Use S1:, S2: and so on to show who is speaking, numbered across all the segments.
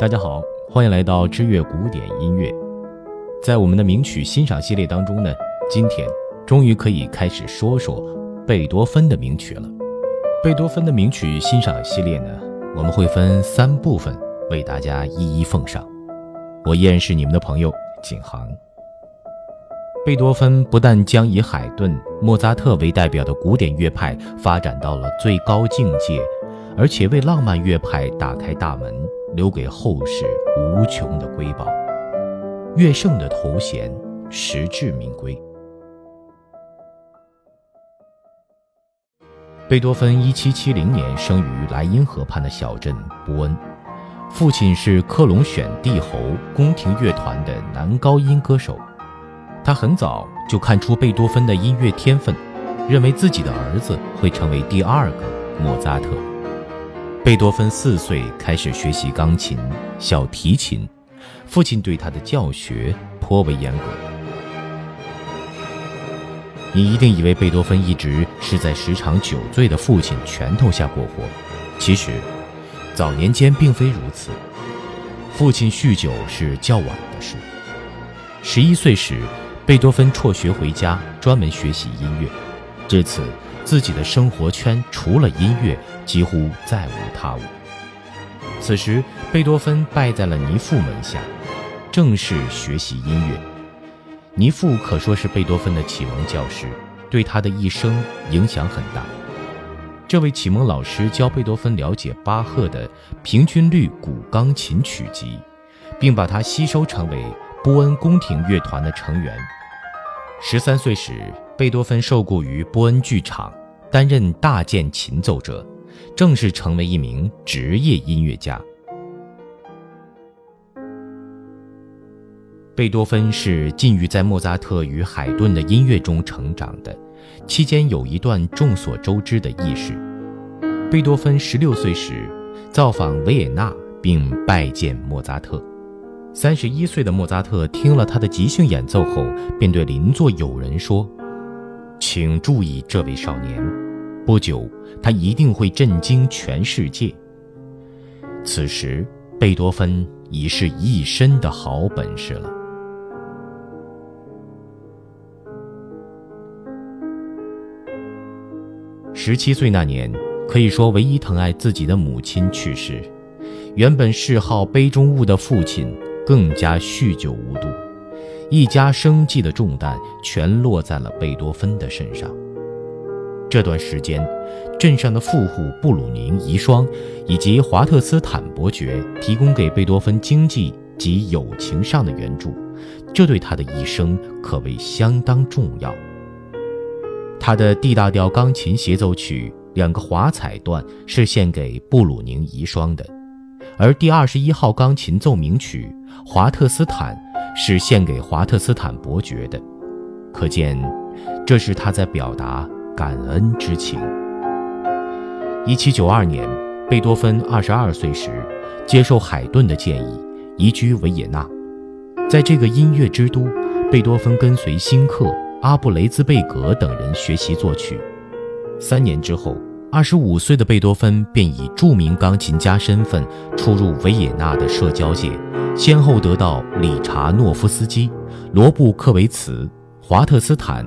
S1: 大家好，欢迎来到知乐古典音乐。在我们的名曲欣赏系列当中呢，今天终于可以开始说说贝多芬的名曲了。贝多芬的名曲欣赏系列呢，我们会分三部分为大家一一奉上。我依然是你们的朋友景航。贝多芬不但将以海顿、莫扎特为代表的古典乐派发展到了最高境界，而且为浪漫乐派打开大门。留给后世无穷的瑰宝，乐圣的头衔实至名归。贝多芬一七七零年生于莱茵河畔的小镇波恩，父亲是科隆选帝侯宫廷乐团的男高音歌手。他很早就看出贝多芬的音乐天分，认为自己的儿子会成为第二个莫扎特。贝多芬四岁开始学习钢琴、小提琴，父亲对他的教学颇为严格。你一定以为贝多芬一直是在时常酒醉的父亲拳头下过活，其实，早年间并非如此。父亲酗酒是较晚的事。十一岁时，贝多芬辍学回家，专门学习音乐。至此。自己的生活圈除了音乐，几乎再无他物。此时，贝多芬拜在了尼父门下，正式学习音乐。尼父可说是贝多芬的启蒙教师，对他的一生影响很大。这位启蒙老师教贝多芬了解巴赫的平均律古钢琴曲集，并把他吸收成为波恩宫廷乐团的成员。十三岁时，贝多芬受雇于波恩剧场。担任大键琴奏者，正式成为一名职业音乐家。贝多芬是浸浴在莫扎特与海顿的音乐中成长的，期间有一段众所周知的轶事：贝多芬十六岁时造访维也纳，并拜见莫扎特。三十一岁的莫扎特听了他的即兴演奏后，便对邻座友人说。请注意这位少年，不久他一定会震惊全世界。此时，贝多芬已是一身的好本事了。十七岁那年，可以说唯一疼爱自己的母亲去世，原本嗜好杯中物的父亲更加酗酒无度。一家生计的重担全落在了贝多芬的身上。这段时间，镇上的富户布鲁宁遗孀以及华特斯坦伯爵提供给贝多芬经济及友情上的援助，这对他的一生可谓相当重要。他的 D 大调钢琴协奏曲两个华彩段是献给布鲁宁遗孀的，而第二十一号钢琴奏鸣曲华特斯坦。是献给华特斯坦伯爵的，可见，这是他在表达感恩之情。一七九二年，贝多芬二十二岁时，接受海顿的建议，移居维也纳。在这个音乐之都，贝多芬跟随新克、阿布雷兹贝格等人学习作曲。三年之后，二十五岁的贝多芬便以著名钢琴家身份出入维也纳的社交界。先后得到理查诺夫斯基、罗布克维茨、华特斯坦、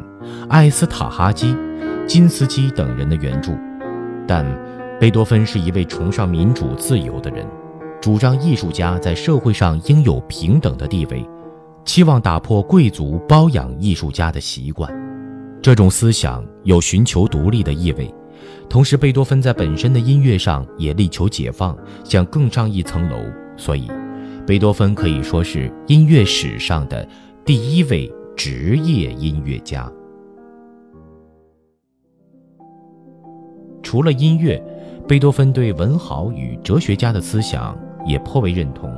S1: 艾斯塔哈基、金斯基等人的援助，但贝多芬是一位崇尚民主自由的人，主张艺术家在社会上应有平等的地位，期望打破贵族包养艺术家的习惯。这种思想有寻求独立的意味，同时贝多芬在本身的音乐上也力求解放，想更上一层楼，所以。贝多芬可以说是音乐史上的第一位职业音乐家。除了音乐，贝多芬对文豪与哲学家的思想也颇为认同，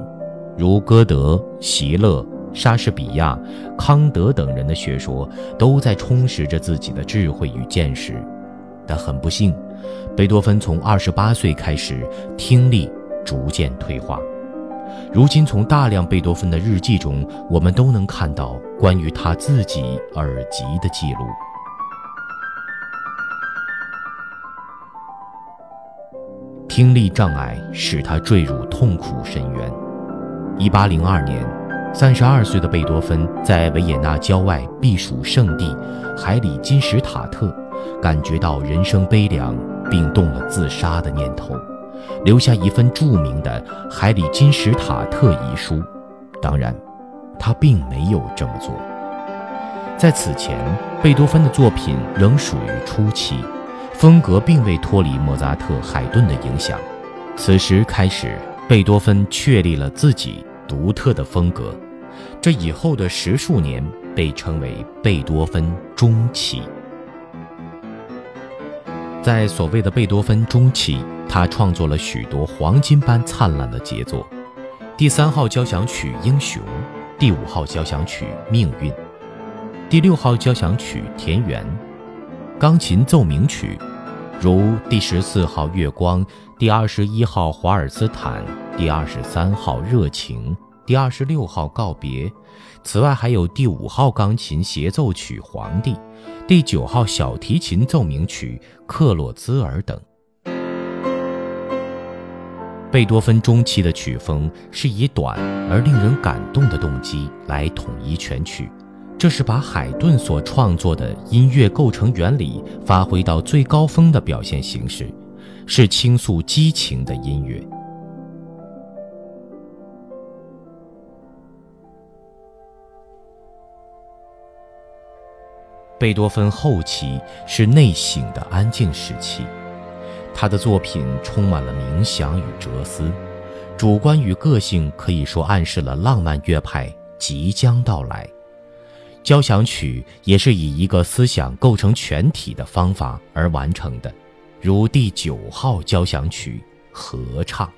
S1: 如歌德、席勒、莎士比亚、康德等人的学说都在充实着自己的智慧与见识。但很不幸，贝多芬从二十八岁开始听力逐渐退化。如今，从大量贝多芬的日记中，我们都能看到关于他自己耳疾的记录。听力障碍使他坠入痛苦深渊，一八零二年，三十二岁的贝多芬在维也纳郊外避暑胜地海里金石塔特，感觉到人生悲凉，并动了自杀的念头，留下一份著名的《海里金史塔特》遗书。当然，他并没有这么做。在此前，贝多芬的作品仍属于初期，风格并未脱离莫扎特、海顿的影响。此时开始，贝多芬确立了自己独特的风格。这以后的十数年被称为贝多芬中期。在所谓的贝多芬中期，他创作了许多黄金般灿烂的杰作。第三号交响曲《英雄》，第五号交响曲《命运》，第六号交响曲《田园》，钢琴奏鸣曲，如第十四号《月光》，第二十一号《华尔斯坦》，第二十三号《热情》，第二十六号《告别》。此外，还有第五号钢琴协奏曲《皇帝》，第九号小提琴奏鸣曲《克洛兹尔》等。贝多芬中期的曲风是以短而令人感动的动机来统一全曲，这是把海顿所创作的音乐构成原理发挥到最高峰的表现形式，是倾诉激情的音乐。贝多芬后期是内省的安静时期。他的作品充满了冥想与哲思，主观与个性可以说暗示了浪漫乐派即将到来。交响曲也是以一个思想构成全体的方法而完成的，如第九号交响曲合唱。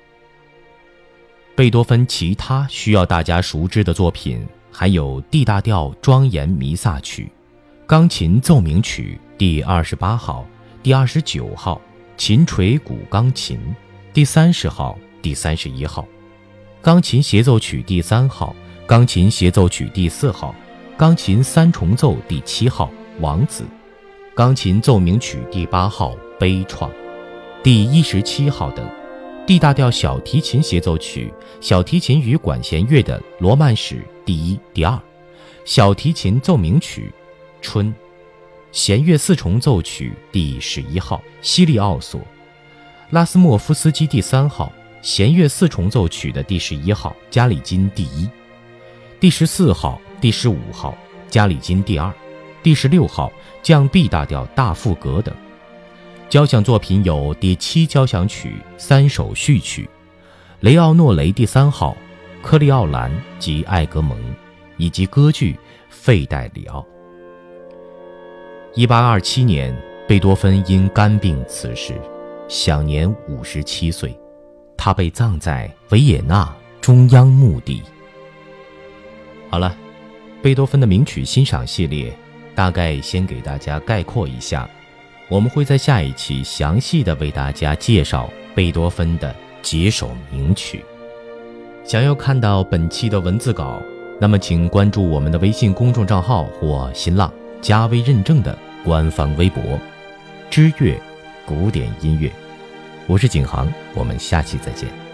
S1: 贝多芬其他需要大家熟知的作品还有 D 大调庄严弥撒曲、钢琴奏鸣曲第二十八号、第二十九号。琴锤古钢琴，第三十号、第三十一号，钢琴协奏曲第三号，钢琴协奏曲第四号，钢琴三重奏第七号，王子，钢琴奏鸣曲第八号，悲怆，第一十七号等，D 大调小提琴协奏曲，小提琴与管弦乐的罗曼史第一、第二，小提琴奏鸣曲，春。弦乐四重奏曲第十一号，西利奥索，拉斯莫夫斯基第三号，弦乐四重奏曲的第十一号，加里金第一，第十四号、第十五号，加里金第二，第十六号降 B 大调大赋格等。交响作品有第七交响曲三首序曲，雷奥诺雷第三号，科利奥兰及艾格蒙，以及歌剧《费代里奥》。一八二七年，贝多芬因肝病辞世，享年五十七岁。他被葬在维也纳中央墓地。好了，贝多芬的名曲欣赏系列，大概先给大家概括一下。我们会在下一期详细的为大家介绍贝多芬的几首名曲。想要看到本期的文字稿，那么请关注我们的微信公众账号或新浪加微认证的。官方微博，知乐古典音乐，我是景航，我们下期再见。